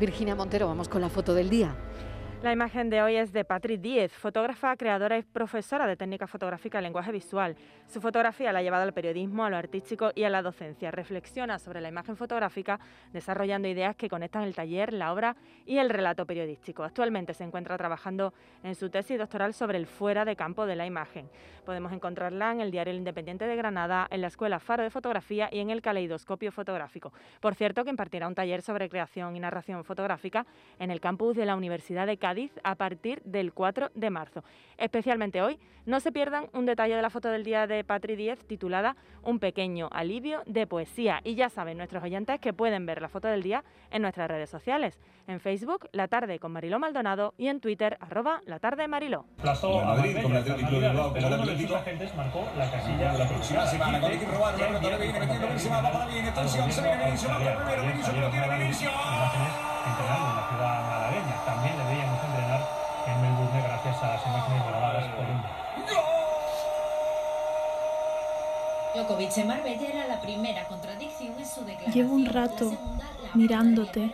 Virginia Montero, vamos con la foto del día. La imagen de hoy es de Patrick Díez, fotógrafa, creadora y profesora de técnica fotográfica y lenguaje visual. Su fotografía la ha llevado al periodismo, a lo artístico y a la docencia. Reflexiona sobre la imagen fotográfica, desarrollando ideas que conectan el taller, la obra y el relato periodístico. Actualmente se encuentra trabajando en su tesis doctoral sobre el fuera de campo de la imagen. Podemos encontrarla en el Diario El Independiente de Granada, en la Escuela Faro de Fotografía y en el Caleidoscopio Fotográfico. Por cierto, que impartirá un taller sobre creación y narración fotográfica en el campus de la Universidad de Cádiz a partir del 4 de marzo. Especialmente hoy, no se pierdan un detalle de la foto del día de Patri 10 titulada Un pequeño alivio de poesía. Y ya saben nuestros oyentes que pueden ver la foto del día en nuestras redes sociales. En Facebook, La Tarde con Mariló Maldonado y en Twitter, arroba La Tarde Mariló. Madrid, con el Atlético de Bilbao, con el Atlético. marcó la casilla la próxima semana. Con viene metiendo buenísima, va para bien, atención, se viene Vinicio, va primero, Vinicio, lo tiene Vinicio. Entrenando en la ciudad malagueña, también le veíamos en Melbourne gracias a las imágenes grabadas por un... Djokovic en Marbella era la primera contradicción en su declaración. Llevo un rato mirándote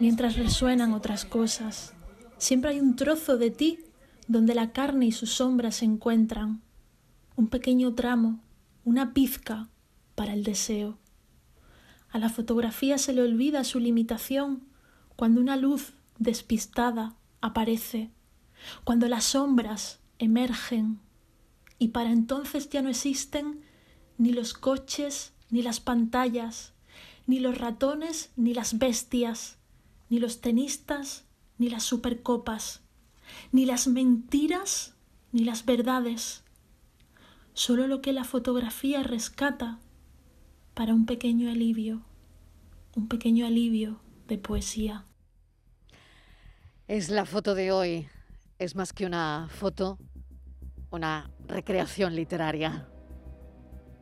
mientras resuenan otras cosas. Siempre hay un trozo de ti donde la carne y sus sombras se encuentran. Un pequeño tramo, una pizca para el deseo. A la fotografía se le olvida su limitación cuando una luz despistada aparece, cuando las sombras emergen y para entonces ya no existen ni los coches, ni las pantallas, ni los ratones, ni las bestias, ni los tenistas, ni las supercopas, ni las mentiras, ni las verdades, solo lo que la fotografía rescata para un pequeño alivio, un pequeño alivio de poesía. Es la foto de hoy. Es más que una foto, una recreación literaria.